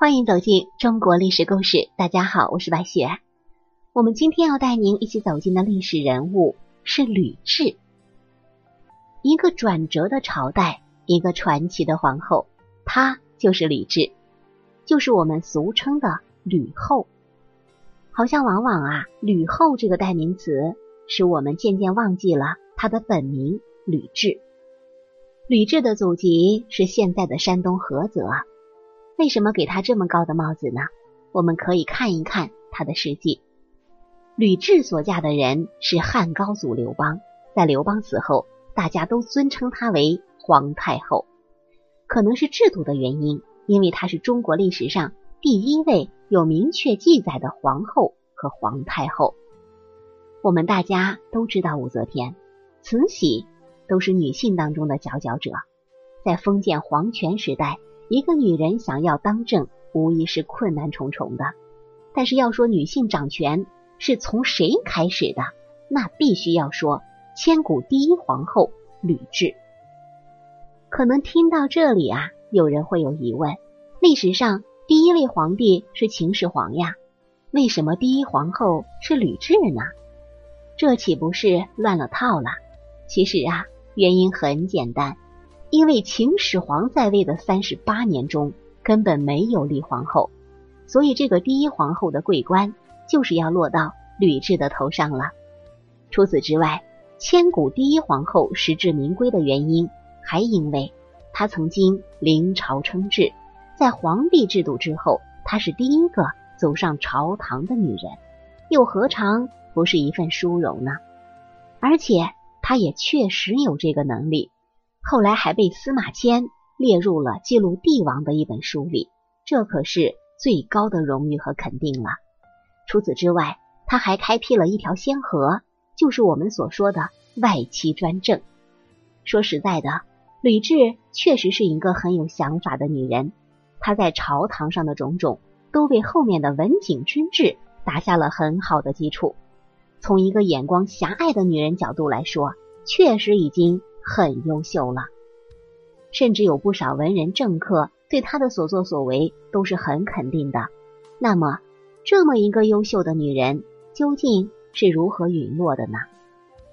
欢迎走进中国历史故事。大家好，我是白雪。我们今天要带您一起走进的历史人物是吕雉。一个转折的朝代，一个传奇的皇后，她就是吕雉，就是我们俗称的吕后。好像往往啊，吕后这个代名词，使我们渐渐忘记了她的本名吕雉。吕雉的祖籍是现在的山东菏泽。为什么给她这么高的帽子呢？我们可以看一看她的事迹。吕雉所嫁的人是汉高祖刘邦，在刘邦死后，大家都尊称她为皇太后。可能是制度的原因，因为她是中国历史上第一位有明确记载的皇后和皇太后。我们大家都知道武则天、慈禧都是女性当中的佼佼者，在封建皇权时代。一个女人想要当政，无疑是困难重重的。但是要说女性掌权是从谁开始的，那必须要说千古第一皇后吕雉。可能听到这里啊，有人会有疑问：历史上第一位皇帝是秦始皇呀，为什么第一皇后是吕雉呢？这岂不是乱了套了？其实啊，原因很简单。因为秦始皇在位的三十八年中根本没有立皇后，所以这个第一皇后的桂冠就是要落到吕雉的头上了。除此之外，千古第一皇后实至名归的原因，还因为她曾经临朝称制，在皇帝制度之后，她是第一个走上朝堂的女人，又何尝不是一份殊荣呢？而且她也确实有这个能力。后来还被司马迁列入了记录帝王的一本书里，这可是最高的荣誉和肯定了。除此之外，他还开辟了一条先河，就是我们所说的外戚专政。说实在的，吕雉确实是一个很有想法的女人，她在朝堂上的种种都为后面的文景之治打下了很好的基础。从一个眼光狭隘的女人角度来说，确实已经。很优秀了，甚至有不少文人政客对他的所作所为都是很肯定的。那么，这么一个优秀的女人究竟是如何陨落的呢？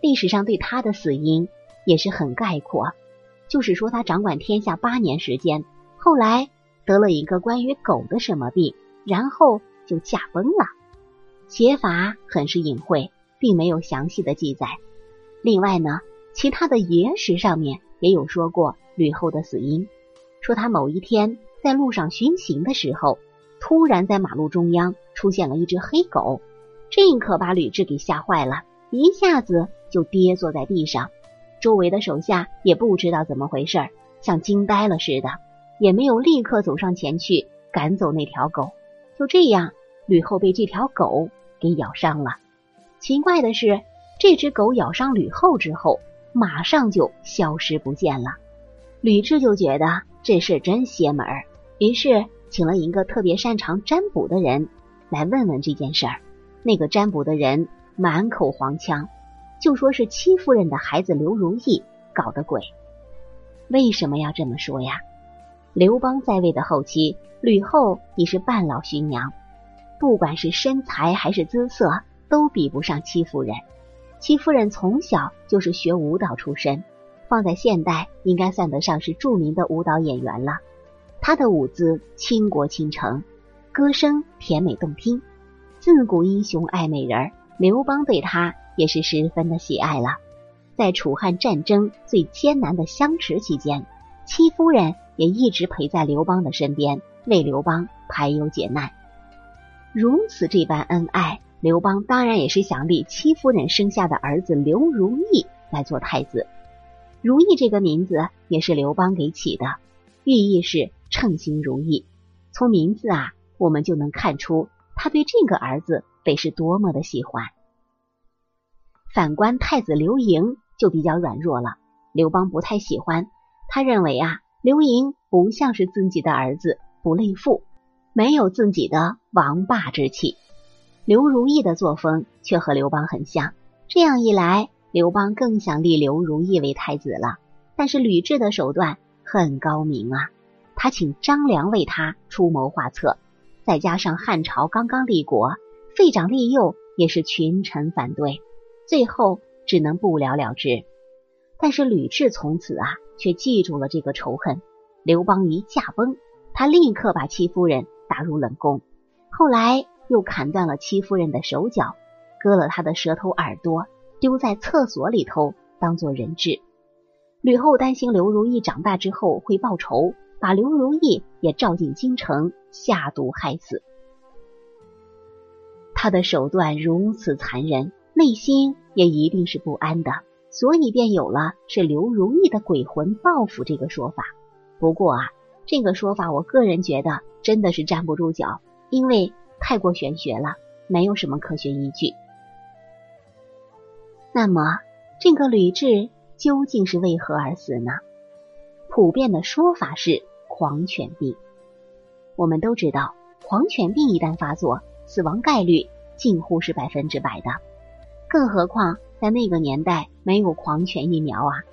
历史上对她的死因也是很概括，就是说她掌管天下八年时间，后来得了一个关于狗的什么病，然后就驾崩了。写法很是隐晦，并没有详细的记载。另外呢？其他的野史上面也有说过吕后的死因，说她某一天在路上巡行的时候，突然在马路中央出现了一只黑狗，这可把吕雉给吓坏了，一下子就跌坐在地上。周围的手下也不知道怎么回事，像惊呆了似的，也没有立刻走上前去赶走那条狗。就这样，吕后被这条狗给咬伤了。奇怪的是，这只狗咬伤吕后之后。马上就消失不见了，吕雉就觉得这事真邪门儿，于是请了一个特别擅长占卜的人来问问这件事儿。那个占卜的人满口黄腔，就说是戚夫人的孩子刘如意搞的鬼。为什么要这么说呀？刘邦在位的后期，吕后已是半老徐娘，不管是身材还是姿色，都比不上戚夫人。戚夫人从小就是学舞蹈出身，放在现代应该算得上是著名的舞蹈演员了。她的舞姿倾国倾城，歌声甜美动听。自古英雄爱美人，刘邦对她也是十分的喜爱了。在楚汉战争最艰难的相持期间，戚夫人也一直陪在刘邦的身边，为刘邦排忧解难。如此这般恩爱。刘邦当然也是想立戚夫人生下的儿子刘如意来做太子。如意这个名字也是刘邦给起的，寓意是称心如意。从名字啊，我们就能看出他对这个儿子得是多么的喜欢。反观太子刘盈就比较软弱了，刘邦不太喜欢。他认为啊，刘盈不像是自己的儿子，不类父，没有自己的王霸之气。刘如意的作风却和刘邦很像，这样一来，刘邦更想立刘如意为太子了。但是吕雉的手段很高明啊，他请张良为他出谋划策，再加上汉朝刚刚立国，废长立幼也是群臣反对，最后只能不了了之。但是吕雉从此啊，却记住了这个仇恨。刘邦一驾崩，他立刻把戚夫人打入冷宫，后来又砍断了戚夫人的手脚，割了他的舌头耳朵，丢在厕所里头当做人质。吕后担心刘如意长大之后会报仇，把刘如意也召进京城下毒害死。他的手段如此残忍，内心也一定是不安的。所以便有了是刘如意的鬼魂报复这个说法。不过啊，这个说法我个人觉得真的是站不住脚，因为太过玄学了，没有什么科学依据。那么，这个吕雉究竟是为何而死呢？普遍的说法是狂犬病。我们都知道，狂犬病一旦发作，死亡概率近乎是百分之百的，更何况。在那个年代没有狂犬疫苗啊。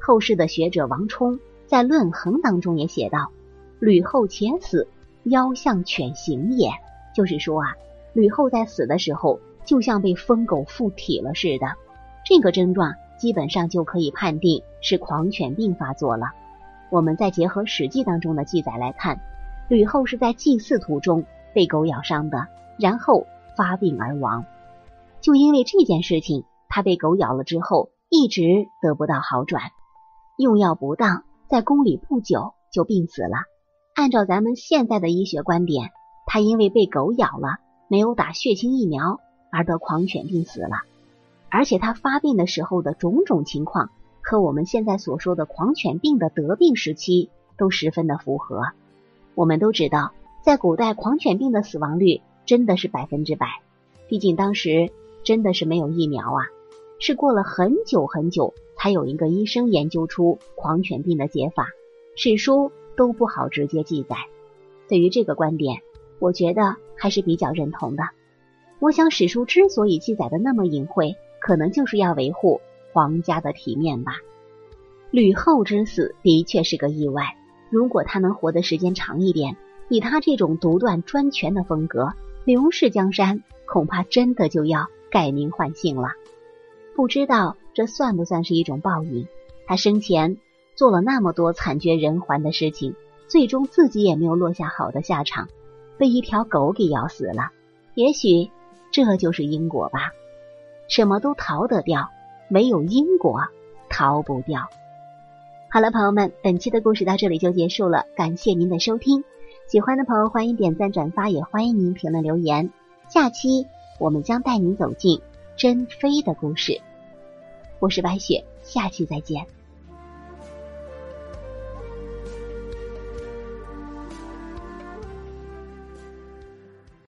后世的学者王充在《论衡》当中也写道：“吕后且死，腰像犬行也。”就是说啊，吕后在死的时候就像被疯狗附体了似的。这个症状基本上就可以判定是狂犬病发作了。我们再结合《史记》当中的记载来看，吕后是在祭祀途中被狗咬伤的，然后发病而亡。就因为这件事情。他被狗咬了之后，一直得不到好转，用药不当，在宫里不久就病死了。按照咱们现在的医学观点，他因为被狗咬了，没有打血清疫苗而得狂犬病死了。而且他发病的时候的种种情况，和我们现在所说的狂犬病的得病时期都十分的符合。我们都知道，在古代狂犬病的死亡率真的是百分之百，毕竟当时真的是没有疫苗啊。是过了很久很久，才有一个医生研究出狂犬病的解法，史书都不好直接记载。对于这个观点，我觉得还是比较认同的。我想史书之所以记载的那么隐晦，可能就是要维护皇家的体面吧。吕后之死的确是个意外，如果他能活的时间长一点，以他这种独断专权的风格，刘氏江山恐怕真的就要改名换姓了。不知道这算不算是一种报应？他生前做了那么多惨绝人寰的事情，最终自己也没有落下好的下场，被一条狗给咬死了。也许这就是因果吧。什么都逃得掉，没有因果逃不掉。好了，朋友们，本期的故事到这里就结束了，感谢您的收听。喜欢的朋友欢迎点赞转发，也欢迎您评论留言。下期我们将带您走进。珍妃的故事，我是白雪，下期再见。